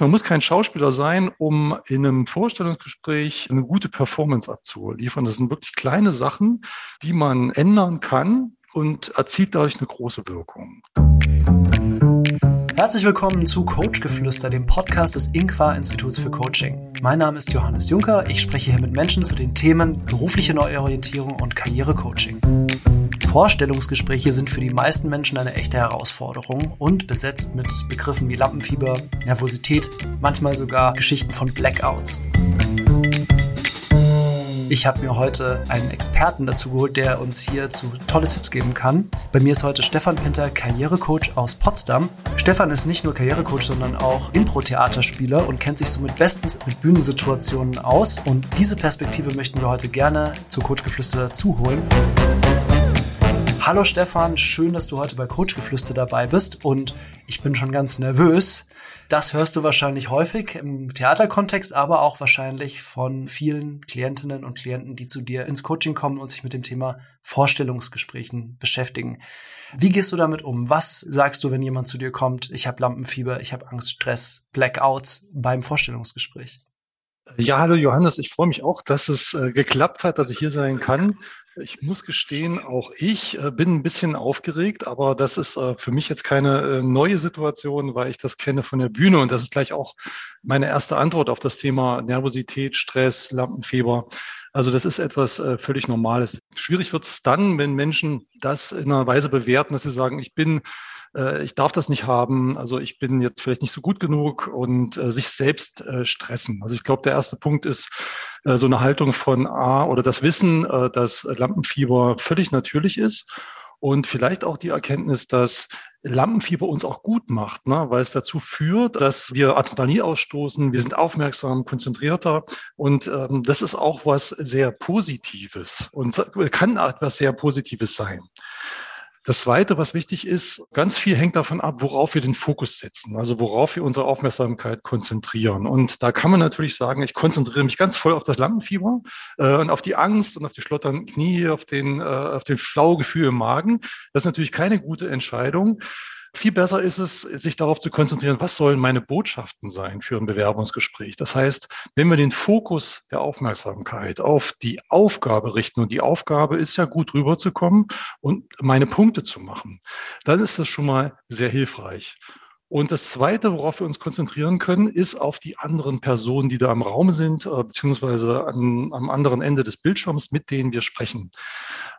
Man muss kein Schauspieler sein, um in einem Vorstellungsgespräch eine gute Performance abzuliefern. Das sind wirklich kleine Sachen, die man ändern kann und erzielt dadurch eine große Wirkung. Herzlich willkommen zu Coachgeflüster, dem Podcast des Inqua Instituts für Coaching. Mein Name ist Johannes Juncker. Ich spreche hier mit Menschen zu den Themen berufliche Neuorientierung und Karrierecoaching. Vorstellungsgespräche sind für die meisten Menschen eine echte Herausforderung und besetzt mit Begriffen wie Lampenfieber, Nervosität, manchmal sogar Geschichten von Blackouts. Ich habe mir heute einen Experten dazu geholt, der uns hierzu tolle Tipps geben kann. Bei mir ist heute Stefan Pinter, Karrierecoach aus Potsdam. Stefan ist nicht nur Karrierecoach, sondern auch Impro-Theaterspieler und kennt sich somit bestens mit Bühnensituationen aus. Und diese Perspektive möchten wir heute gerne zu Coachgeflüster dazu holen. Hallo Stefan, schön, dass du heute bei Coachgeflüster dabei bist und ich bin schon ganz nervös. Das hörst du wahrscheinlich häufig im Theaterkontext, aber auch wahrscheinlich von vielen Klientinnen und Klienten, die zu dir ins Coaching kommen und sich mit dem Thema Vorstellungsgesprächen beschäftigen. Wie gehst du damit um? Was sagst du, wenn jemand zu dir kommt, ich habe Lampenfieber, ich habe Angst, Stress, Blackouts beim Vorstellungsgespräch? Ja, hallo Johannes, ich freue mich auch, dass es äh, geklappt hat, dass ich hier sein kann. Ich muss gestehen, auch ich äh, bin ein bisschen aufgeregt, aber das ist äh, für mich jetzt keine äh, neue Situation, weil ich das kenne von der Bühne und das ist gleich auch meine erste Antwort auf das Thema Nervosität, Stress, Lampenfieber. Also das ist etwas völlig Normales. Schwierig wird es dann, wenn Menschen das in einer Weise bewerten, dass sie sagen, ich bin ich darf das nicht haben, also ich bin jetzt vielleicht nicht so gut genug und äh, sich selbst äh, stressen. Also ich glaube, der erste Punkt ist, äh, so eine Haltung von A oder das Wissen, äh, dass Lampenfieber völlig natürlich ist und vielleicht auch die Erkenntnis, dass Lampenfieber uns auch gut macht, ne? weil es dazu führt, dass wir Adrenalin ausstoßen, wir sind aufmerksam, konzentrierter und ähm, das ist auch was sehr Positives und kann etwas sehr Positives sein. Das Zweite, was wichtig ist, ganz viel hängt davon ab, worauf wir den Fokus setzen, also worauf wir unsere Aufmerksamkeit konzentrieren. Und da kann man natürlich sagen, ich konzentriere mich ganz voll auf das Lampenfieber äh, und auf die Angst und auf die schlotternden Knie, auf den, äh, auf den flaue Gefühl im Magen. Das ist natürlich keine gute Entscheidung. Viel besser ist es, sich darauf zu konzentrieren, was sollen meine Botschaften sein für ein Bewerbungsgespräch. Das heißt, wenn wir den Fokus der Aufmerksamkeit auf die Aufgabe richten, und die Aufgabe ist ja gut rüberzukommen und meine Punkte zu machen, dann ist das schon mal sehr hilfreich. Und das Zweite, worauf wir uns konzentrieren können, ist auf die anderen Personen, die da im Raum sind, äh, beziehungsweise an, am anderen Ende des Bildschirms, mit denen wir sprechen.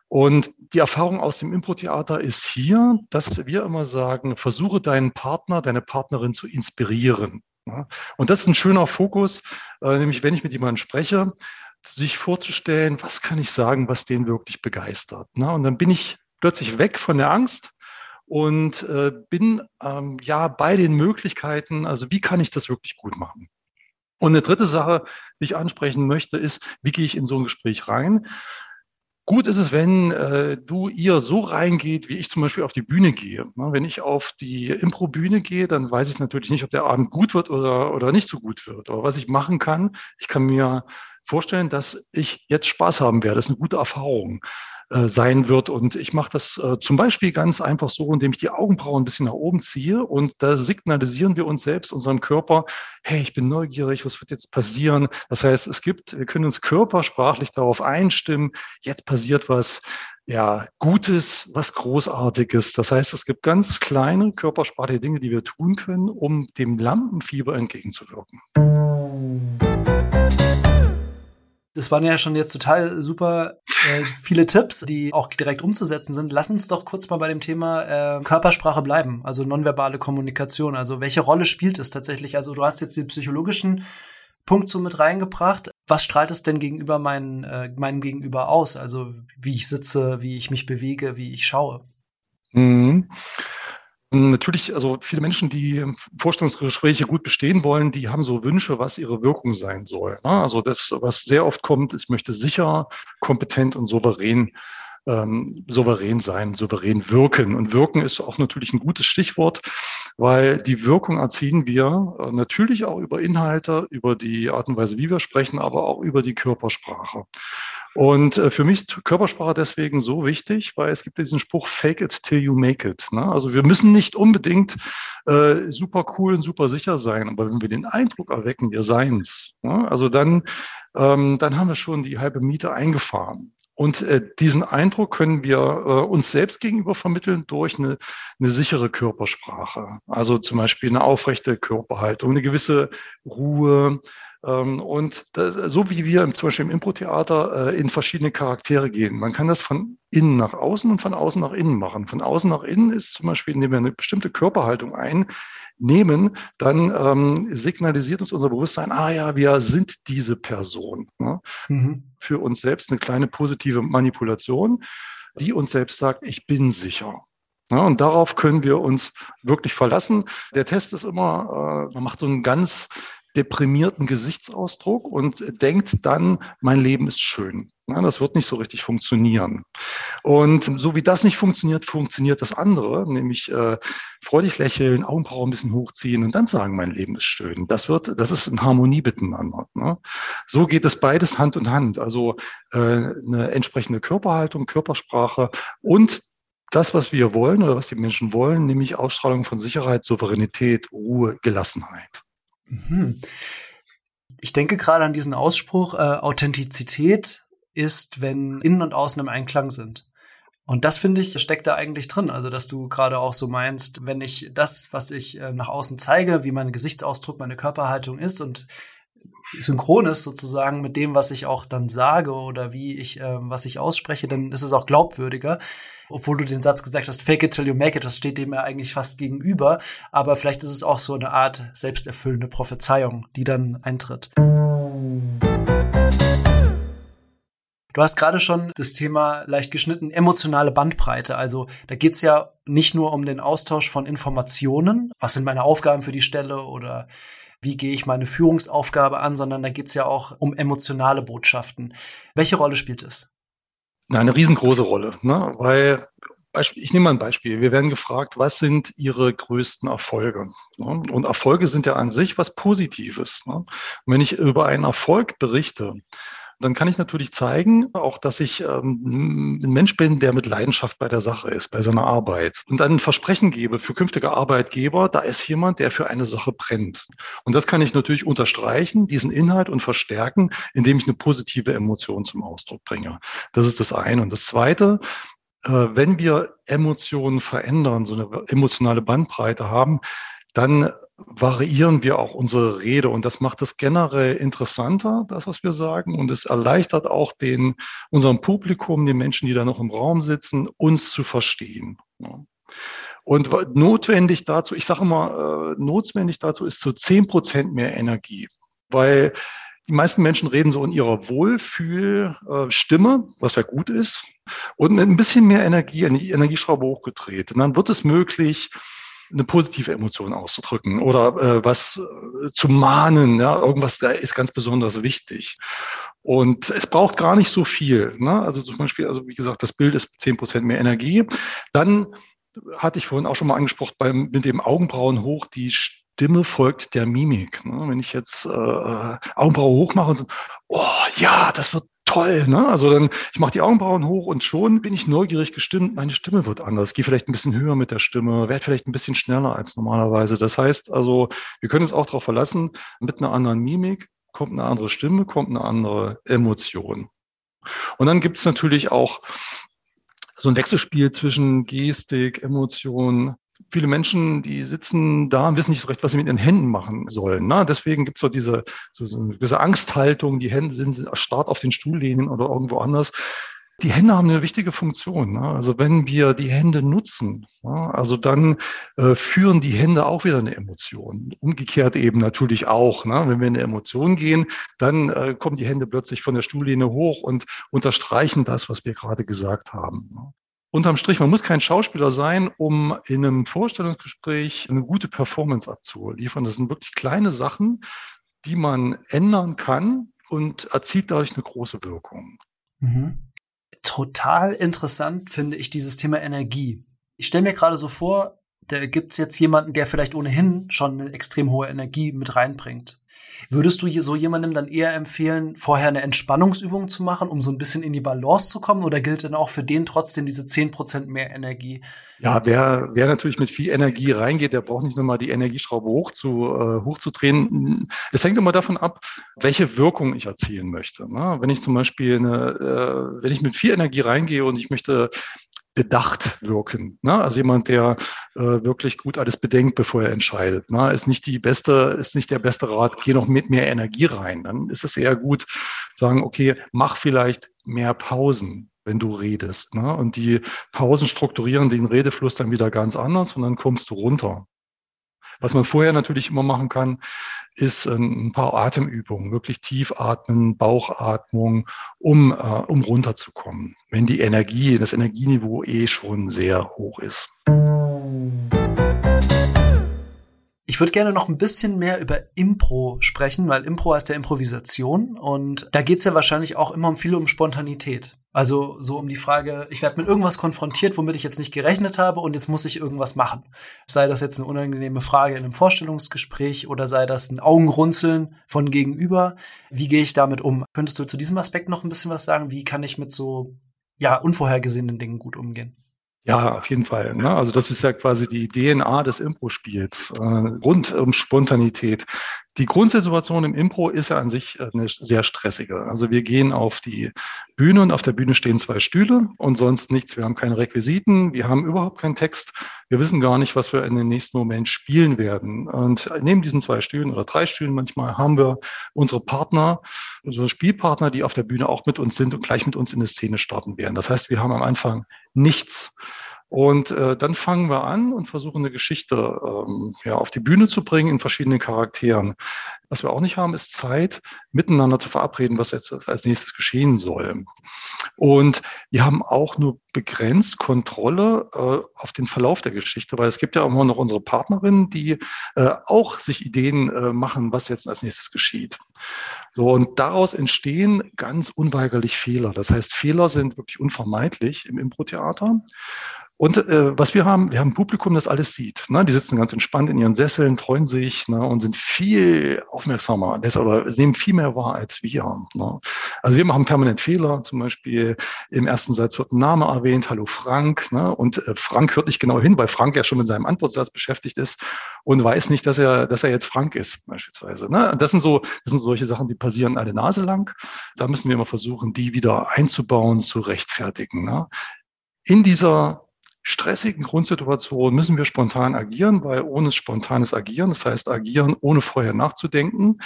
Und die Erfahrung aus dem Impro-Theater ist hier, dass wir immer sagen, versuche deinen Partner, deine Partnerin zu inspirieren. Und das ist ein schöner Fokus, äh, nämlich wenn ich mit jemandem spreche, sich vorzustellen, was kann ich sagen, was den wirklich begeistert. Und dann bin ich plötzlich weg von der Angst und äh, bin ähm, ja bei den Möglichkeiten, also wie kann ich das wirklich gut machen. Und eine dritte Sache, die ich ansprechen möchte, ist, wie gehe ich in so ein Gespräch rein? Gut ist es, wenn äh, du ihr so reingeht, wie ich zum Beispiel auf die Bühne gehe. Na, wenn ich auf die Impro-Bühne gehe, dann weiß ich natürlich nicht, ob der Abend gut wird oder, oder nicht so gut wird. Aber was ich machen kann, ich kann mir vorstellen, dass ich jetzt Spaß haben werde. Das ist eine gute Erfahrung. Äh, sein wird. Und ich mache das äh, zum Beispiel ganz einfach so, indem ich die Augenbrauen ein bisschen nach oben ziehe und da signalisieren wir uns selbst, unserem Körper, hey, ich bin neugierig, was wird jetzt passieren? Das heißt, es gibt, wir können uns körpersprachlich darauf einstimmen, jetzt passiert was, ja, Gutes, was Großartiges. Das heißt, es gibt ganz kleine körpersprachliche Dinge, die wir tun können, um dem Lampenfieber entgegenzuwirken. Das waren ja schon jetzt total super äh, viele Tipps, die auch direkt umzusetzen sind. Lass uns doch kurz mal bei dem Thema äh, Körpersprache bleiben, also nonverbale Kommunikation. Also welche Rolle spielt es tatsächlich? Also du hast jetzt den psychologischen Punkt so mit reingebracht. Was strahlt es denn gegenüber meinen, äh, meinem Gegenüber aus? Also wie ich sitze, wie ich mich bewege, wie ich schaue. Mhm. Natürlich, also viele Menschen, die Vorstellungsgespräche gut bestehen wollen, die haben so Wünsche, was ihre Wirkung sein soll. Ne? Also das, was sehr oft kommt, ist, möchte sicher, kompetent und souverän ähm, souverän sein, souverän wirken. Und wirken ist auch natürlich ein gutes Stichwort, weil die Wirkung erzielen wir äh, natürlich auch über Inhalte, über die Art und Weise, wie wir sprechen, aber auch über die Körpersprache. Und äh, für mich ist Körpersprache deswegen so wichtig, weil es gibt diesen Spruch, fake it till you make it. Ne? Also wir müssen nicht unbedingt äh, super cool und super sicher sein, aber wenn wir den Eindruck erwecken, wir seien's, ne? also dann, ähm, dann haben wir schon die halbe Miete eingefahren. Und äh, diesen Eindruck können wir äh, uns selbst gegenüber vermitteln durch eine, eine sichere Körpersprache. Also zum Beispiel eine aufrechte Körperhaltung, eine gewisse Ruhe, und das, so wie wir zum Beispiel im Impro-Theater äh, in verschiedene Charaktere gehen. Man kann das von innen nach außen und von außen nach innen machen. Von außen nach innen ist zum Beispiel, indem wir eine bestimmte Körperhaltung einnehmen, dann ähm, signalisiert uns unser Bewusstsein, ah ja, wir sind diese Person. Ne? Mhm. Für uns selbst eine kleine positive Manipulation, die uns selbst sagt, ich bin sicher. Ja, und darauf können wir uns wirklich verlassen. Der Test ist immer, äh, man macht so einen ganz deprimierten Gesichtsausdruck und denkt dann, mein Leben ist schön. Ja, das wird nicht so richtig funktionieren. Und so wie das nicht funktioniert, funktioniert das andere, nämlich äh, freudig lächeln, Augenbrauen ein bisschen hochziehen und dann sagen, mein Leben ist schön. Das wird, das ist in Harmonie miteinander. Ne? So geht es beides Hand in Hand. Also äh, eine entsprechende Körperhaltung, Körpersprache und das, was wir wollen oder was die Menschen wollen, nämlich Ausstrahlung von Sicherheit, Souveränität, Ruhe, Gelassenheit. Mhm. Ich denke gerade an diesen Ausspruch, äh, Authentizität ist, wenn innen und außen im Einklang sind. Und das finde ich, steckt da eigentlich drin. Also, dass du gerade auch so meinst, wenn ich das, was ich äh, nach außen zeige, wie mein Gesichtsausdruck, meine Körperhaltung ist und synchron ist sozusagen mit dem, was ich auch dann sage oder wie ich, äh, was ich ausspreche, dann ist es auch glaubwürdiger obwohl du den Satz gesagt hast, fake it till you make it, das steht dem ja eigentlich fast gegenüber. Aber vielleicht ist es auch so eine Art selbsterfüllende Prophezeiung, die dann eintritt. Du hast gerade schon das Thema leicht geschnitten, emotionale Bandbreite. Also da geht's ja nicht nur um den Austausch von Informationen, was sind meine Aufgaben für die Stelle oder wie gehe ich meine Führungsaufgabe an, sondern da geht's ja auch um emotionale Botschaften. Welche Rolle spielt es? Eine riesengroße Rolle, ne? weil ich nehme mal ein Beispiel. Wir werden gefragt, was sind Ihre größten Erfolge? Ne? Und Erfolge sind ja an sich was Positives. Ne? Und wenn ich über einen Erfolg berichte, dann kann ich natürlich zeigen, auch dass ich ähm, ein Mensch bin, der mit Leidenschaft bei der Sache ist, bei seiner Arbeit. Und dann ein Versprechen gebe für künftige Arbeitgeber, da ist jemand, der für eine Sache brennt. Und das kann ich natürlich unterstreichen, diesen Inhalt und verstärken, indem ich eine positive Emotion zum Ausdruck bringe. Das ist das eine. Und das zweite, äh, wenn wir Emotionen verändern, so eine emotionale Bandbreite haben, dann variieren wir auch unsere Rede und das macht es generell interessanter, das, was wir sagen und es erleichtert auch den, unserem Publikum, den Menschen, die da noch im Raum sitzen, uns zu verstehen. Und notwendig dazu, ich sage immer, äh, notwendig dazu ist so zehn Prozent mehr Energie, weil die meisten Menschen reden so in ihrer Wohlfühlstimme, was ja gut ist, und mit ein bisschen mehr Energie, die Energieschraube hochgedreht. Und dann wird es möglich, eine positive Emotion auszudrücken oder äh, was äh, zu mahnen. Ja, irgendwas da ist ganz besonders wichtig. Und es braucht gar nicht so viel. Ne? Also zum Beispiel, also wie gesagt, das Bild ist zehn Prozent mehr Energie. Dann hatte ich vorhin auch schon mal angesprochen, beim, mit dem Augenbrauen hoch, die Stimme folgt der Mimik. Ne? Wenn ich jetzt äh, Augenbraue hoch mache und so, oh ja, das wird toll. Ne? Also dann, ich mache die Augenbrauen hoch und schon bin ich neugierig gestimmt. Meine Stimme wird anders. Gehe vielleicht ein bisschen höher mit der Stimme, werde vielleicht ein bisschen schneller als normalerweise. Das heißt also, wir können uns auch darauf verlassen, mit einer anderen Mimik kommt eine andere Stimme, kommt eine andere Emotion. Und dann gibt es natürlich auch so ein Wechselspiel zwischen Gestik, Emotion, viele Menschen, die sitzen da und wissen nicht so recht, was sie mit ihren Händen machen sollen. Ne? Deswegen gibt es so diese, so, so eine gewisse Angsthaltung, die Hände sind starrt auf den Stuhllehnen oder irgendwo anders. Die Hände haben eine wichtige Funktion. Ne? Also wenn wir die Hände nutzen, ne? also dann äh, führen die Hände auch wieder eine Emotion. Umgekehrt eben natürlich auch. Ne? Wenn wir in eine Emotion gehen, dann äh, kommen die Hände plötzlich von der Stuhllehne hoch und unterstreichen das, was wir gerade gesagt haben. Unterm Strich, man muss kein Schauspieler sein, um in einem Vorstellungsgespräch eine gute Performance abzuliefern. Das sind wirklich kleine Sachen, die man ändern kann und erzielt dadurch eine große Wirkung. Mhm. Total interessant finde ich dieses Thema Energie. Ich stelle mir gerade so vor, da gibt's jetzt jemanden, der vielleicht ohnehin schon eine extrem hohe Energie mit reinbringt. Würdest du hier so jemandem dann eher empfehlen, vorher eine Entspannungsübung zu machen, um so ein bisschen in die Balance zu kommen? Oder gilt denn auch für den trotzdem diese zehn Prozent mehr Energie? Ja, wer, wer natürlich mit viel Energie reingeht, der braucht nicht nur mal die Energieschraube hoch zu, äh, hochzudrehen. Es hängt immer davon ab, welche Wirkung ich erzielen möchte. Ne? Wenn ich zum Beispiel eine, äh, wenn ich mit viel Energie reingehe und ich möchte bedacht wirken. Ne? Also jemand, der äh, wirklich gut alles bedenkt, bevor er entscheidet. Ne? Ist nicht die beste, ist nicht der beste Rat, geh noch mit mehr Energie rein. Dann ist es eher gut, sagen, okay, mach vielleicht mehr Pausen wenn du redest. Ne? Und die Pausen strukturieren den Redefluss dann wieder ganz anders und dann kommst du runter. Was man vorher natürlich immer machen kann, ist ähm, ein paar Atemübungen, wirklich tief atmen, Bauchatmung, um, äh, um runterzukommen, wenn die Energie, das Energieniveau eh schon sehr hoch ist. Ich würde gerne noch ein bisschen mehr über Impro sprechen, weil Impro heißt ja Improvisation und da geht's ja wahrscheinlich auch immer um viel um Spontanität. Also so um die Frage, ich werde mit irgendwas konfrontiert, womit ich jetzt nicht gerechnet habe und jetzt muss ich irgendwas machen. Sei das jetzt eine unangenehme Frage in einem Vorstellungsgespräch oder sei das ein Augenrunzeln von gegenüber. Wie gehe ich damit um? Könntest du zu diesem Aspekt noch ein bisschen was sagen? Wie kann ich mit so ja unvorhergesehenen Dingen gut umgehen? Ja, auf jeden Fall. Ne? Also das ist ja quasi die DNA des Impro-Spiels, äh, rund um Spontanität. Die Grundsituation im Impro ist ja an sich äh, eine sehr stressige. Also wir gehen auf die Bühne und auf der Bühne stehen zwei Stühle und sonst nichts. Wir haben keine Requisiten, wir haben überhaupt keinen Text. Wir wissen gar nicht, was wir in dem nächsten Moment spielen werden. Und neben diesen zwei Stühlen oder drei Stühlen manchmal haben wir unsere Partner, unsere Spielpartner, die auf der Bühne auch mit uns sind und gleich mit uns in eine Szene starten werden. Das heißt, wir haben am Anfang nichts. Und äh, dann fangen wir an und versuchen eine Geschichte ähm, ja, auf die Bühne zu bringen in verschiedenen Charakteren. Was wir auch nicht haben, ist Zeit, miteinander zu verabreden, was jetzt als nächstes geschehen soll. Und wir haben auch nur begrenzt Kontrolle äh, auf den Verlauf der Geschichte, weil es gibt ja immer noch unsere Partnerinnen, die äh, auch sich Ideen äh, machen, was jetzt als nächstes geschieht. So, und daraus entstehen ganz unweigerlich Fehler. Das heißt, Fehler sind wirklich unvermeidlich im Impro-Theater. Und äh, was wir haben, wir haben ein Publikum, das alles sieht. Ne? Die sitzen ganz entspannt in ihren Sesseln, freuen sich ne? und sind viel aufmerksamer, oder nehmen viel mehr wahr als wir. Ne? Also wir machen permanent Fehler. Zum Beispiel im ersten Satz wird ein Name erwähnt, hallo Frank. Ne? Und äh, Frank hört nicht genau hin, weil Frank ja schon mit seinem Antwortsatz beschäftigt ist und weiß nicht, dass er, dass er jetzt Frank ist, beispielsweise. Ne? Das sind so, das sind solche Sachen, die passieren alle Nase lang. Da müssen wir immer versuchen, die wieder einzubauen, zu rechtfertigen. Ne? In dieser stressigen Grundsituation müssen wir spontan agieren, weil ohne spontanes Agieren, das heißt agieren ohne vorher nachzudenken,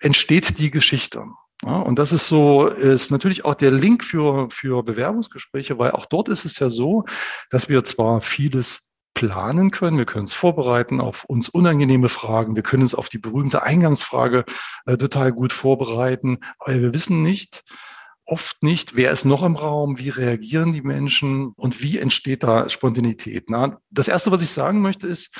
entsteht die Geschichte. Ja, und das ist so, ist natürlich auch der Link für, für Bewerbungsgespräche, weil auch dort ist es ja so, dass wir zwar vieles planen können, wir können es vorbereiten auf uns unangenehme Fragen, wir können uns auf die berühmte Eingangsfrage äh, total gut vorbereiten, aber wir wissen nicht, oft nicht, wer ist noch im Raum, wie reagieren die Menschen und wie entsteht da Spontanität. Na, das Erste, was ich sagen möchte, ist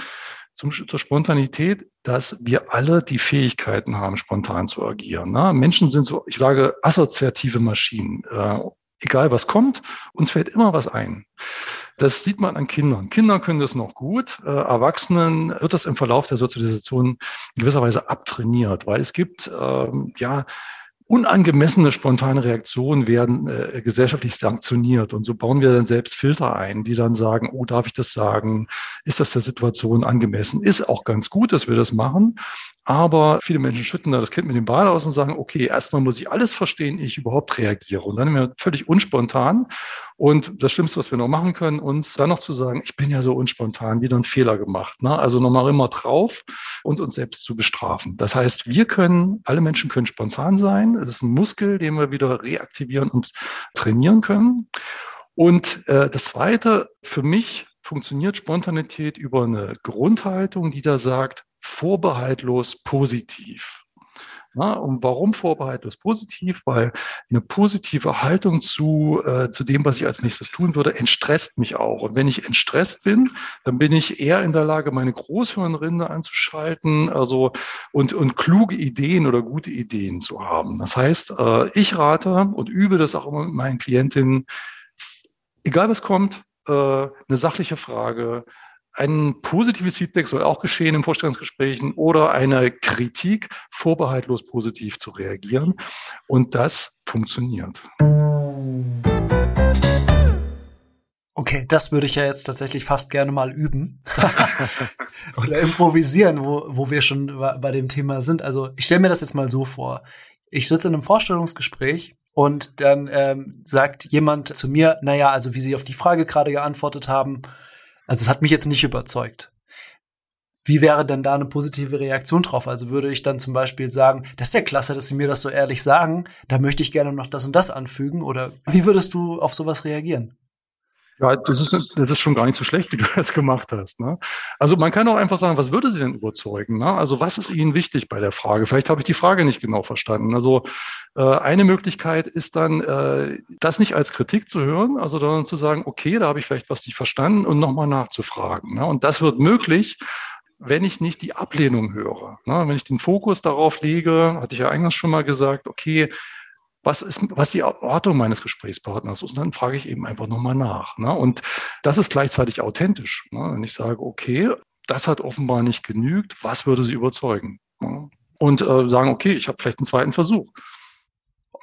zum, zur Spontanität, dass wir alle die Fähigkeiten haben, spontan zu agieren. Na, Menschen sind so, ich sage, assoziative Maschinen. Äh, egal was kommt, uns fällt immer was ein. Das sieht man an Kindern. Kinder können das noch gut. Äh, Erwachsenen wird das im Verlauf der Sozialisation in gewisser Weise abtrainiert, weil es gibt ähm, ja unangemessene spontane Reaktionen werden äh, gesellschaftlich sanktioniert. Und so bauen wir dann selbst Filter ein, die dann sagen, oh, darf ich das sagen? Ist das der Situation angemessen? Ist auch ganz gut, dass wir das machen. Aber viele Menschen schütten da das Kind mit dem Ball aus und sagen, okay, erstmal muss ich alles verstehen, ich überhaupt reagiere. Und dann sind wir völlig unspontan. Und das Schlimmste, was wir noch machen können, uns dann noch zu sagen, ich bin ja so unspontan, wieder einen Fehler gemacht. Ne? Also nochmal immer drauf, uns uns selbst zu bestrafen. Das heißt, wir können, alle Menschen können spontan sein. Es ist ein Muskel, den wir wieder reaktivieren und trainieren können. Und äh, das Zweite, für mich funktioniert Spontanität über eine Grundhaltung, die da sagt, vorbehaltlos positiv. Na, und warum vorbehaltlos positiv? Weil eine positive Haltung zu, äh, zu dem, was ich als nächstes tun würde, entstresst mich auch. Und wenn ich entstresst bin, dann bin ich eher in der Lage, meine Großhirnrinde anzuschalten, also und, und kluge Ideen oder gute Ideen zu haben. Das heißt, äh, ich rate und übe das auch immer mit meinen Klientinnen, egal was kommt, äh, eine sachliche Frage, ein positives Feedback soll auch geschehen im Vorstellungsgesprächen oder eine Kritik vorbehaltlos positiv zu reagieren. Und das funktioniert. Okay, das würde ich ja jetzt tatsächlich fast gerne mal üben oder improvisieren, wo, wo wir schon bei dem Thema sind. Also ich stelle mir das jetzt mal so vor. Ich sitze in einem Vorstellungsgespräch und dann ähm, sagt jemand zu mir, naja, also wie Sie auf die Frage gerade geantwortet haben, also es hat mich jetzt nicht überzeugt. Wie wäre denn da eine positive Reaktion drauf? Also würde ich dann zum Beispiel sagen, das ist ja klasse, dass Sie mir das so ehrlich sagen, da möchte ich gerne noch das und das anfügen. Oder wie würdest du auf sowas reagieren? Ja, das ist, das ist schon gar nicht so schlecht, wie du das gemacht hast. Ne? Also man kann auch einfach sagen, was würde Sie denn überzeugen? Ne? Also was ist Ihnen wichtig bei der Frage? Vielleicht habe ich die Frage nicht genau verstanden. Also äh, eine Möglichkeit ist dann, äh, das nicht als Kritik zu hören, also dann zu sagen, okay, da habe ich vielleicht was nicht verstanden und nochmal nachzufragen. Ne? Und das wird möglich, wenn ich nicht die Ablehnung höre. Ne? Wenn ich den Fokus darauf lege, hatte ich ja eingangs schon mal gesagt, okay, was ist, was die Erwartung meines Gesprächspartners ist. Und dann frage ich eben einfach nochmal nach. Ne? Und das ist gleichzeitig authentisch. Ne? Wenn ich sage, okay, das hat offenbar nicht genügt, was würde sie überzeugen? Ne? Und äh, sagen, okay, ich habe vielleicht einen zweiten Versuch.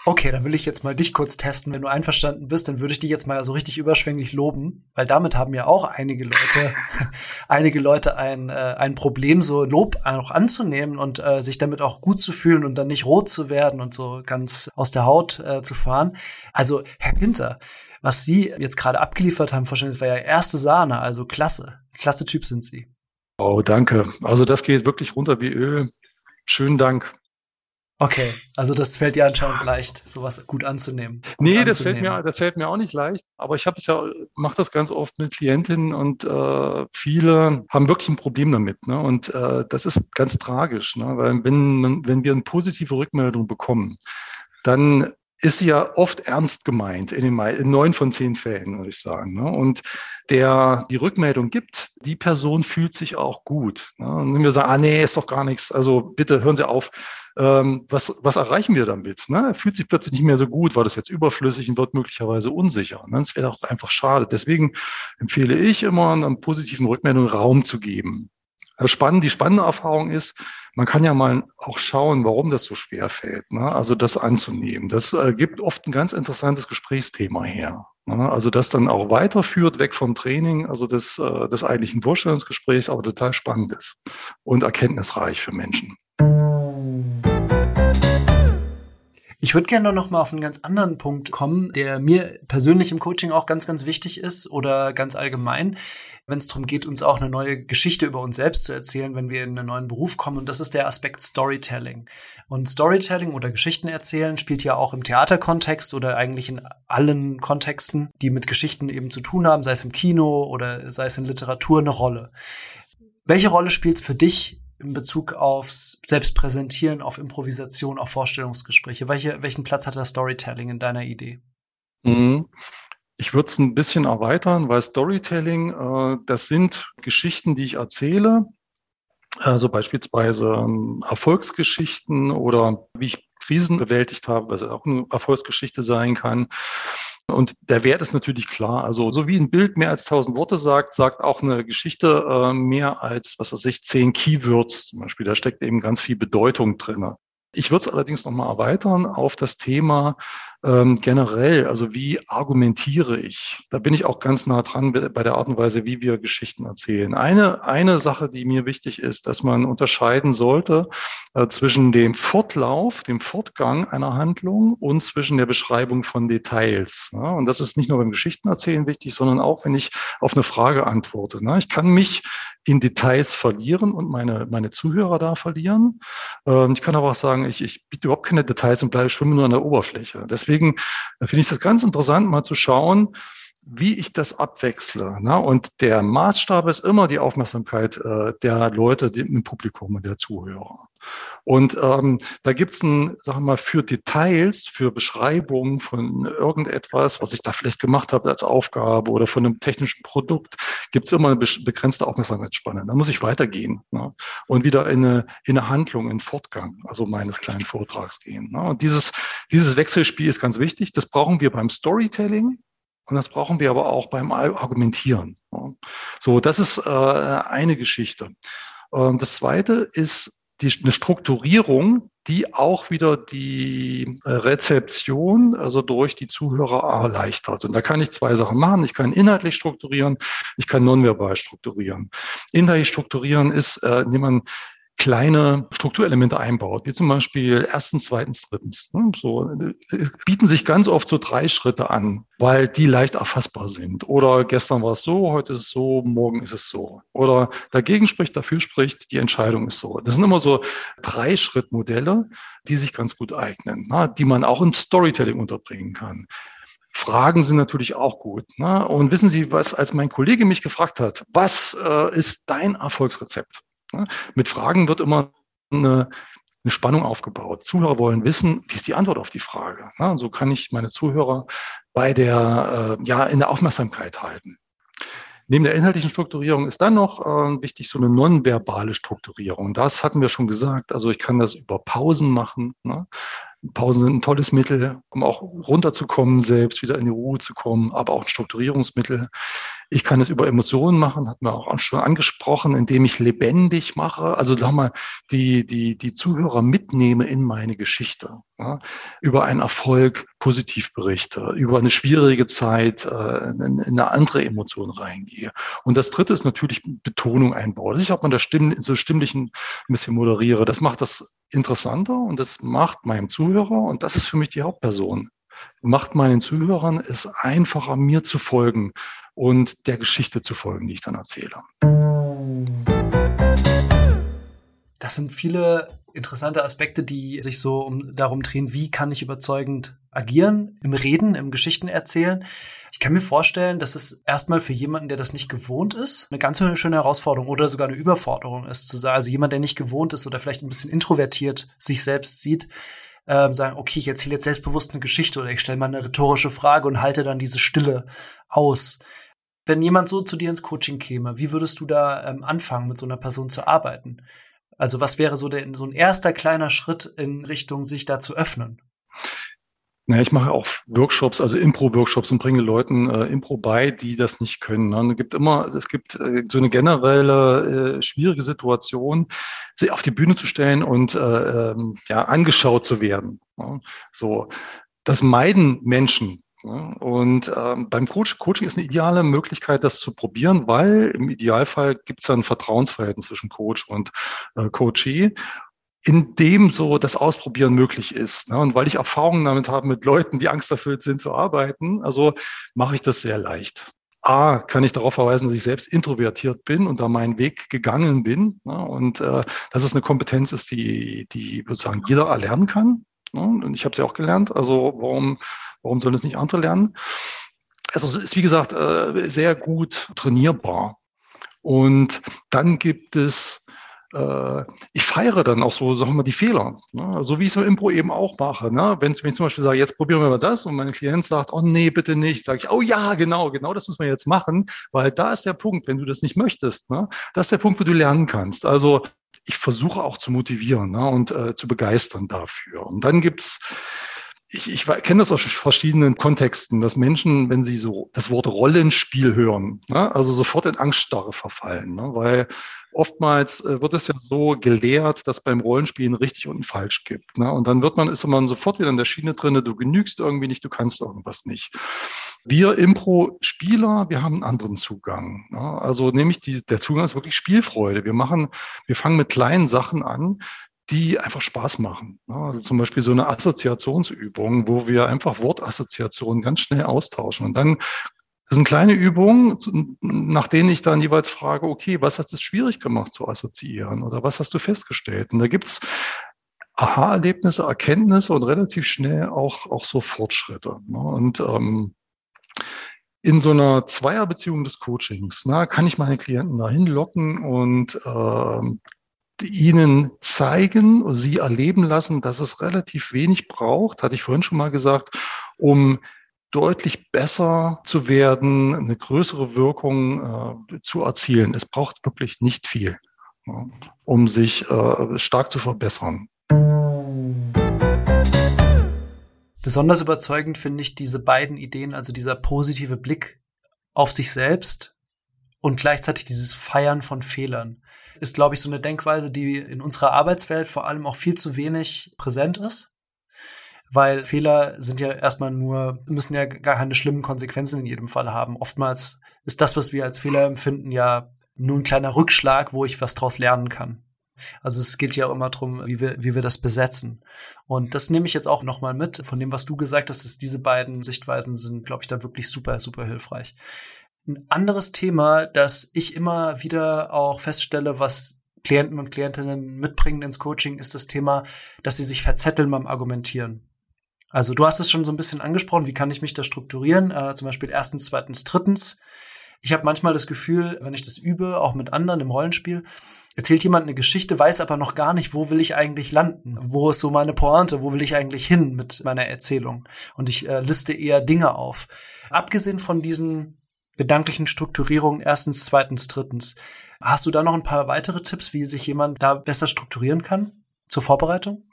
Okay, dann will ich jetzt mal dich kurz testen. Wenn du einverstanden bist, dann würde ich dich jetzt mal so richtig überschwänglich loben, weil damit haben ja auch einige Leute, einige Leute ein, äh, ein Problem, so Lob auch anzunehmen und äh, sich damit auch gut zu fühlen und dann nicht rot zu werden und so ganz aus der Haut äh, zu fahren. Also, Herr Pinter, was Sie jetzt gerade abgeliefert haben, das war ja erste Sahne, also klasse. Klasse Typ sind Sie. Oh, danke. Also das geht wirklich runter wie Öl. Schönen Dank. Okay, also das fällt dir anscheinend leicht, sowas gut anzunehmen. Nee, anzunehmen. das fällt mir, das fällt mir auch nicht leicht. Aber ich habe es ja, mache das ganz oft mit Klientinnen und äh, viele haben wirklich ein Problem damit. Ne? Und äh, das ist ganz tragisch, ne? weil wenn, wenn wir eine positive Rückmeldung bekommen, dann ist ja oft ernst gemeint, in, den, in neun von zehn Fällen, würde ich sagen. Ne? Und der die Rückmeldung gibt, die Person fühlt sich auch gut. Ne? Und wenn wir sagen, ah nee, ist doch gar nichts, also bitte hören Sie auf, ähm, was, was erreichen wir damit? Ne? Fühlt sich plötzlich nicht mehr so gut, war das jetzt überflüssig und wird möglicherweise unsicher. Ne? Das wäre auch einfach schade. Deswegen empfehle ich immer, einer positiven Rückmeldung Raum zu geben. Spannend, die spannende Erfahrung ist, man kann ja mal auch schauen, warum das so schwer fällt. Ne? Also das anzunehmen. Das äh, gibt oft ein ganz interessantes Gesprächsthema her. Ne? Also das dann auch weiterführt, weg vom Training, also des, äh, des eigentlichen Vorstellungsgesprächs, aber total spannend ist und erkenntnisreich für Menschen. Ich würde gerne noch mal auf einen ganz anderen Punkt kommen, der mir persönlich im Coaching auch ganz, ganz wichtig ist oder ganz allgemein, wenn es darum geht, uns auch eine neue Geschichte über uns selbst zu erzählen, wenn wir in einen neuen Beruf kommen. Und das ist der Aspekt Storytelling. Und Storytelling oder Geschichten erzählen spielt ja auch im Theaterkontext oder eigentlich in allen Kontexten, die mit Geschichten eben zu tun haben, sei es im Kino oder sei es in Literatur, eine Rolle. Welche Rolle spielt es für dich in Bezug aufs Selbstpräsentieren, auf Improvisation, auf Vorstellungsgespräche? Welche, welchen Platz hat das Storytelling in deiner Idee? Mhm. Ich würde es ein bisschen erweitern, weil Storytelling, äh, das sind Geschichten, die ich erzähle, also beispielsweise ähm, Erfolgsgeschichten oder wie ich Krisen bewältigt habe, was auch eine Erfolgsgeschichte sein kann. Und der Wert ist natürlich klar. Also so wie ein Bild mehr als tausend Worte sagt, sagt auch eine Geschichte äh, mehr als, was weiß ich, zehn Keywords zum Beispiel. Da steckt eben ganz viel Bedeutung drin. Ich würde es allerdings nochmal erweitern auf das Thema ähm, generell, also wie argumentiere ich? Da bin ich auch ganz nah dran bei der Art und Weise, wie wir Geschichten erzählen. Eine, eine Sache, die mir wichtig ist, dass man unterscheiden sollte äh, zwischen dem Fortlauf, dem Fortgang einer Handlung und zwischen der Beschreibung von Details. Ja? Und das ist nicht nur beim Geschichtenerzählen wichtig, sondern auch, wenn ich auf eine Frage antworte. Ne? Ich kann mich in Details verlieren und meine, meine Zuhörer da verlieren. Ähm, ich kann aber auch sagen, ich, ich biete überhaupt keine Details und bleibe schwimmen nur an der Oberfläche. Deswegen deswegen finde ich das ganz interessant, mal zu schauen, wie ich das abwechsle. Ne? Und der Maßstab ist immer die Aufmerksamkeit äh, der Leute die, im Publikum und der Zuhörer. Und ähm, da gibt es ein, wir mal, für Details, für Beschreibungen von irgendetwas, was ich da vielleicht gemacht habe als Aufgabe oder von einem technischen Produkt, gibt es immer eine begrenzte Aufmerksamkeitsspanne. Da muss ich weitergehen ne? und wieder in eine, in eine Handlung, in Fortgang, also meines kleinen Vortrags gehen. Ne? Und dieses, dieses Wechselspiel ist ganz wichtig. Das brauchen wir beim Storytelling Und das brauchen wir aber auch beim Argumentieren. So, das ist äh, eine Geschichte. Ähm, das zweite ist die, eine Strukturierung, die auch wieder die äh, Rezeption, also durch die Zuhörer erleichtert. Und da kann ich zwei Sachen machen. Ich kann inhaltlich strukturieren, ich kann nonverbal strukturieren. Inhaltlich strukturieren ist, äh, indem man kleine Strukturelemente einbaut, wie zum Beispiel erstens, zweitens, drittens. Ne? So äh, bieten sich ganz oft so drei Schritte an, weil die leicht erfassbar sind. Oder gestern war es so, heute ist es so, morgen ist es so. Oder dagegen spricht, dafür spricht, die Entscheidung ist so. Das sind immer so drei Schrittmodelle, die sich ganz gut eignen, ne? die man auch im Storytelling unterbringen kann. Fragen sind natürlich auch gut. Ne? Und wissen Sie, was, als mein Kollege mich gefragt hat, was äh, ist dein Erfolgsrezept? Mit Fragen wird immer eine, eine Spannung aufgebaut. Zuhörer wollen wissen, wie ist die Antwort auf die Frage. Und so kann ich meine Zuhörer bei der, äh, ja, in der Aufmerksamkeit halten. Neben der inhaltlichen Strukturierung ist dann noch äh, wichtig so eine nonverbale Strukturierung. Das hatten wir schon gesagt. Also ich kann das über Pausen machen. Ne? Pausen sind ein tolles Mittel, um auch runterzukommen, selbst wieder in die Ruhe zu kommen, aber auch ein Strukturierungsmittel. Ich kann es über Emotionen machen, hat man auch schon angesprochen, indem ich lebendig mache. Also sag mal, die, die, die Zuhörer mitnehme in meine Geschichte. Ja? Über einen Erfolg positiv berichte, über eine schwierige Zeit äh, in, in eine andere Emotion reingehe. Und das dritte ist natürlich Betonung einbauen. Ich habe man das Stimm, so stimmlichen ein bisschen moderiere. Das macht das interessanter und das macht meinem Zuhörer, und das ist für mich die Hauptperson, macht meinen Zuhörern es einfacher, mir zu folgen und der Geschichte zu folgen, die ich dann erzähle. Das sind viele interessante Aspekte, die sich so um, darum drehen, wie kann ich überzeugend agieren, im Reden, im Geschichten erzählen. Ich kann mir vorstellen, dass es erstmal für jemanden, der das nicht gewohnt ist, eine ganz schöne Herausforderung oder sogar eine Überforderung ist, zu sagen, also jemand, der nicht gewohnt ist oder vielleicht ein bisschen introvertiert sich selbst sieht, ähm, sagen, okay, ich erzähle jetzt selbstbewusst eine Geschichte oder ich stelle mal eine rhetorische Frage und halte dann diese Stille aus. Wenn jemand so zu dir ins Coaching käme, wie würdest du da ähm, anfangen, mit so einer Person zu arbeiten? Also was wäre so, der, so ein erster kleiner Schritt in Richtung sich da zu öffnen? Ja, ich mache auch Workshops, also Impro-Workshops und bringe Leuten äh, Impro bei, die das nicht können. Ne? Es gibt immer, es gibt äh, so eine generelle äh, schwierige Situation, sie auf die Bühne zu stellen und äh, ähm, ja angeschaut zu werden. Ne? So, das meiden Menschen. Ne? Und ähm, beim Coach, Coaching ist eine ideale Möglichkeit, das zu probieren, weil im Idealfall gibt es ein Vertrauensverhältnis zwischen Coach und äh, Coachee in dem so das Ausprobieren möglich ist. Ne? Und weil ich Erfahrungen damit habe mit Leuten, die angsterfüllt sind zu arbeiten, also mache ich das sehr leicht. A, kann ich darauf verweisen, dass ich selbst introvertiert bin und da meinen Weg gegangen bin. Ne? Und äh, dass es eine Kompetenz ist, die, die sozusagen jeder erlernen kann. Ne? Und ich habe sie auch gelernt. Also warum, warum sollen es nicht andere lernen? Also es ist, wie gesagt, äh, sehr gut trainierbar. Und dann gibt es äh, ich feiere dann auch so, sagen wir mal, die Fehler. Ne? So wie ich es im Impro eben auch mache. Ne? Wenn, ich zum Beispiel sage, jetzt probieren wir mal das und mein Klient sagt, oh nee, bitte nicht, sage ich, oh ja, genau, genau das müssen wir jetzt machen, weil da ist der Punkt, wenn du das nicht möchtest, ne? das ist der Punkt, wo du lernen kannst. Also ich versuche auch zu motivieren ne? und äh, zu begeistern dafür. Und dann gibt's ich, ich kenne das aus verschiedenen Kontexten, dass Menschen, wenn sie so das Wort Rollenspiel hören, ne, also sofort in Angststarre verfallen, ne, weil oftmals äh, wird es ja so gelehrt, dass beim Rollenspielen richtig und falsch gibt. Ne, und dann wird man, ist man sofort wieder in der Schiene drin, du genügst irgendwie nicht, du kannst irgendwas nicht. Wir Impro-Spieler, wir haben einen anderen Zugang. Ne, also nämlich die, der Zugang ist wirklich Spielfreude. Wir machen, wir fangen mit kleinen Sachen an, die einfach Spaß machen. Also zum Beispiel so eine Assoziationsübung, wo wir einfach Wortassoziationen ganz schnell austauschen. Und dann das sind kleine Übungen, nach denen ich dann jeweils frage, okay, was hat es schwierig gemacht zu assoziieren oder was hast du festgestellt? Und da gibt's Aha-Erlebnisse, Erkenntnisse und relativ schnell auch, auch so Fortschritte. Und ähm, in so einer Zweierbeziehung des Coachings na, kann ich meine Klienten dahin locken und ähm, ihnen zeigen, sie erleben lassen, dass es relativ wenig braucht, hatte ich vorhin schon mal gesagt, um deutlich besser zu werden, eine größere Wirkung äh, zu erzielen. Es braucht wirklich nicht viel, ja, um sich äh, stark zu verbessern. Besonders überzeugend finde ich diese beiden Ideen, also dieser positive Blick auf sich selbst und gleichzeitig dieses Feiern von Fehlern. Ist, glaube ich, so eine Denkweise, die in unserer Arbeitswelt vor allem auch viel zu wenig präsent ist. Weil Fehler sind ja erstmal nur, müssen ja gar keine schlimmen Konsequenzen in jedem Fall haben. Oftmals ist das, was wir als Fehler empfinden, ja nur ein kleiner Rückschlag, wo ich was draus lernen kann. Also es geht ja auch immer darum, wie wir, wie wir das besetzen. Und das nehme ich jetzt auch nochmal mit von dem, was du gesagt hast, dass diese beiden Sichtweisen sind, glaube ich, da wirklich super, super hilfreich. Ein anderes Thema, das ich immer wieder auch feststelle, was Klienten und Klientinnen mitbringen ins Coaching, ist das Thema, dass sie sich verzetteln beim Argumentieren. Also du hast es schon so ein bisschen angesprochen, wie kann ich mich da strukturieren? Äh, zum Beispiel erstens, zweitens, drittens. Ich habe manchmal das Gefühl, wenn ich das übe, auch mit anderen im Rollenspiel, erzählt jemand eine Geschichte, weiß aber noch gar nicht, wo will ich eigentlich landen? Wo ist so meine Pointe? Wo will ich eigentlich hin mit meiner Erzählung? Und ich äh, liste eher Dinge auf. Abgesehen von diesen gedanklichen Strukturierungen, erstens, zweitens, drittens, hast du da noch ein paar weitere Tipps, wie sich jemand da besser strukturieren kann zur Vorbereitung?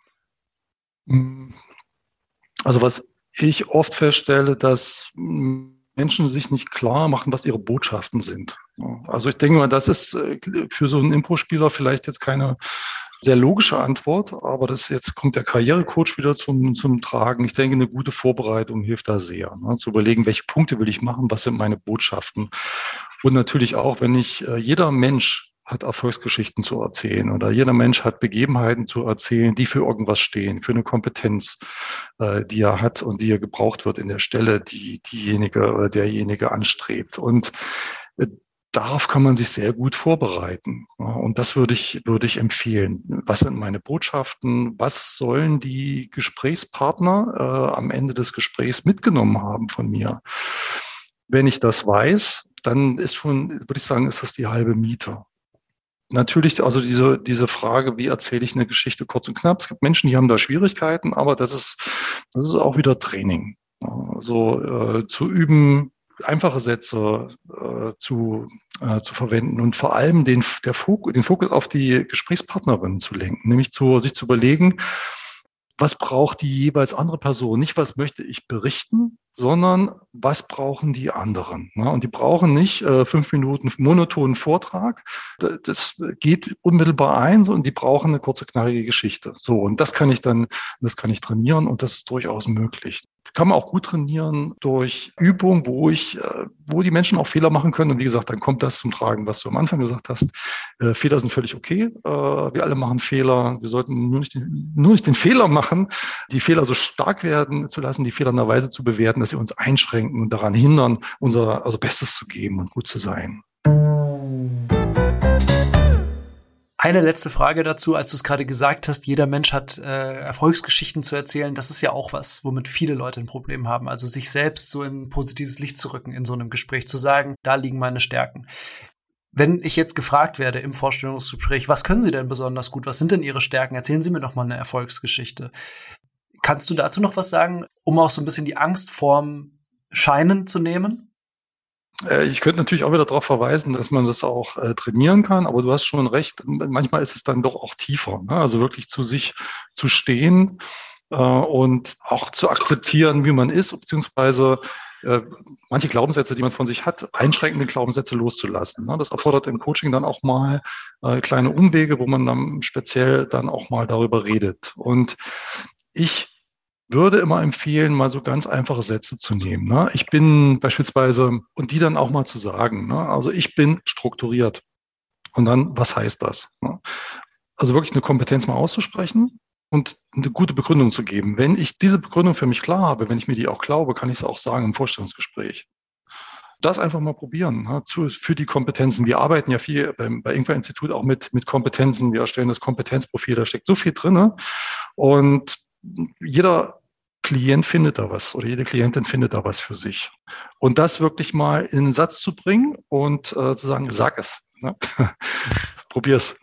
Also was ich oft feststelle, dass Menschen sich nicht klar machen, was ihre Botschaften sind. Also ich denke mal, das ist äh, für so einen Impro-Spieler vielleicht jetzt keine sehr logische Antwort, aber das jetzt kommt der Karrierecoach wieder zum, zum Tragen. Ich denke, eine gute Vorbereitung hilft da sehr, ne? zu überlegen, welche Punkte will ich machen, was sind meine Botschaften. Und natürlich auch, wenn ich, äh, jeder Mensch hat Erfolgsgeschichten zu erzählen oder jeder Mensch hat Begebenheiten zu erzählen, die für irgendwas stehen, für eine Kompetenz, äh, die er hat und die er gebraucht wird in der Stelle, die diejenige oder derjenige anstrebt. Und äh, darauf kann man sich sehr gut vorbereiten. Und das würde ich, würde ich empfehlen. Was sind meine Botschaften? Was sollen die Gesprächspartner äh, am Ende des Gesprächs mitgenommen haben von mir? Wenn ich das weiß, dann ist schon, würde ich sagen, ist das die halbe Miete natürlich, also diese, diese Frage, wie erzähle ich eine Geschichte kurz und knapp. Es gibt Menschen, die haben da Schwierigkeiten, aber das ist, das ist auch wieder Training. Also äh, zu üben, einfache Sätze äh, zu, äh, zu verwenden und vor allem den, der Fokus, den Fokus auf die Gesprächspartnerin zu lenken, nämlich zu, sich zu überlegen, was braucht die jeweils andere Person? Nicht, was möchte ich berichten, sondern was brauchen die anderen? Ne? Und die brauchen nicht äh, fünf Minuten monotonen Vortrag. Das geht unmittelbar ein so, und die brauchen eine kurze, knackige Geschichte. So, und das kann ich dann, das kann ich trainieren und das ist durchaus möglich. Kann man auch gut trainieren durch Übung, wo ich, äh, wo die Menschen auch Fehler machen können. Und wie gesagt, dann kommt das zum Tragen, was du am Anfang gesagt hast. Äh, Fehler sind völlig okay. Äh, wir alle machen Fehler. Wir sollten nur nicht, den, nur nicht den Fehler machen, die Fehler so stark werden zu lassen, die Fehler in einer Weise zu bewerten, dass sie uns einschränken und daran hindern, unser also Bestes zu geben und gut zu sein. Eine letzte Frage dazu, als du es gerade gesagt hast, jeder Mensch hat äh, Erfolgsgeschichten zu erzählen. Das ist ja auch was, womit viele Leute ein Problem haben. Also sich selbst so in positives Licht zu rücken in so einem Gespräch, zu sagen, da liegen meine Stärken. Wenn ich jetzt gefragt werde im Vorstellungsgespräch, was können Sie denn besonders gut? Was sind denn Ihre Stärken? Erzählen Sie mir doch mal eine Erfolgsgeschichte. Kannst du dazu noch was sagen, um auch so ein bisschen die Angst vorm Scheinen zu nehmen? Äh, ich könnte natürlich auch wieder darauf verweisen, dass man das auch äh, trainieren kann, aber du hast schon recht, manchmal ist es dann doch auch tiefer. Ne? Also wirklich zu sich zu stehen äh, und auch zu akzeptieren, wie man ist, beziehungsweise manche Glaubenssätze, die man von sich hat, einschränkende Glaubenssätze loszulassen. Ne? Das erfordert im Coaching dann auch mal kleine Umwege, wo man dann speziell dann auch mal darüber redet. Und ich würde immer empfehlen, mal so ganz einfache Sätze zu nehmen. Ne? Ich bin beispielsweise, und die dann auch mal zu sagen. Ne? Also ich bin strukturiert. Und dann, was heißt das? Ne? Also wirklich eine Kompetenz mal auszusprechen und eine gute Begründung zu geben. Wenn ich diese Begründung für mich klar habe, wenn ich mir die auch glaube, kann ich es auch sagen im Vorstellungsgespräch. Das einfach mal probieren ne, zu, für die Kompetenzen. Wir arbeiten ja viel beim, bei Ingwer Institut auch mit, mit Kompetenzen. Wir erstellen das Kompetenzprofil, da steckt so viel drinne. Und jeder Klient findet da was oder jede Klientin findet da was für sich. Und das wirklich mal in einen Satz zu bringen und äh, zu sagen, sag es. Ne? Probier's.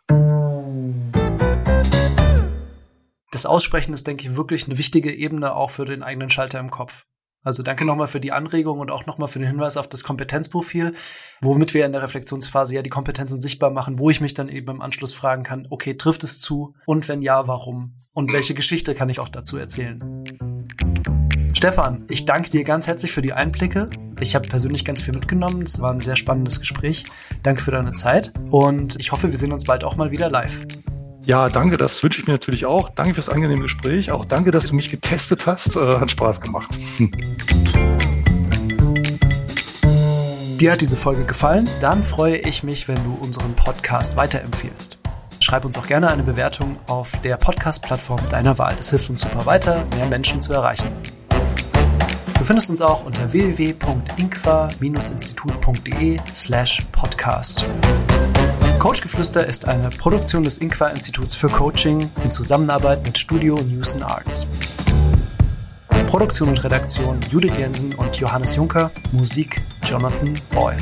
Das Aussprechen ist, denke ich, wirklich eine wichtige Ebene auch für den eigenen Schalter im Kopf. Also danke nochmal für die Anregung und auch nochmal für den Hinweis auf das Kompetenzprofil, womit wir in der Reflexionsphase ja die Kompetenzen sichtbar machen, wo ich mich dann eben im Anschluss fragen kann, okay, trifft es zu? Und wenn ja, warum? Und welche Geschichte kann ich auch dazu erzählen? Stefan, ich danke dir ganz herzlich für die Einblicke. Ich habe persönlich ganz viel mitgenommen. Es war ein sehr spannendes Gespräch. Danke für deine Zeit und ich hoffe, wir sehen uns bald auch mal wieder live. Ja, danke, das wünsche ich mir natürlich auch. Danke fürs angenehme Gespräch. Auch danke, dass du mich getestet hast. Äh, hat Spaß gemacht. Hm. Dir hat diese Folge gefallen? Dann freue ich mich, wenn du unseren Podcast weiterempfiehlst. Schreib uns auch gerne eine Bewertung auf der Podcast-Plattform deiner Wahl. Das hilft uns super weiter, mehr Menschen zu erreichen. Du findest uns auch unter www.inqua-institut.de slash podcast. Coachgeflüster ist eine Produktion des Inqua-Instituts für Coaching in Zusammenarbeit mit Studio News and Arts. Produktion und Redaktion Judith Jensen und Johannes Juncker, Musik Jonathan Boyle.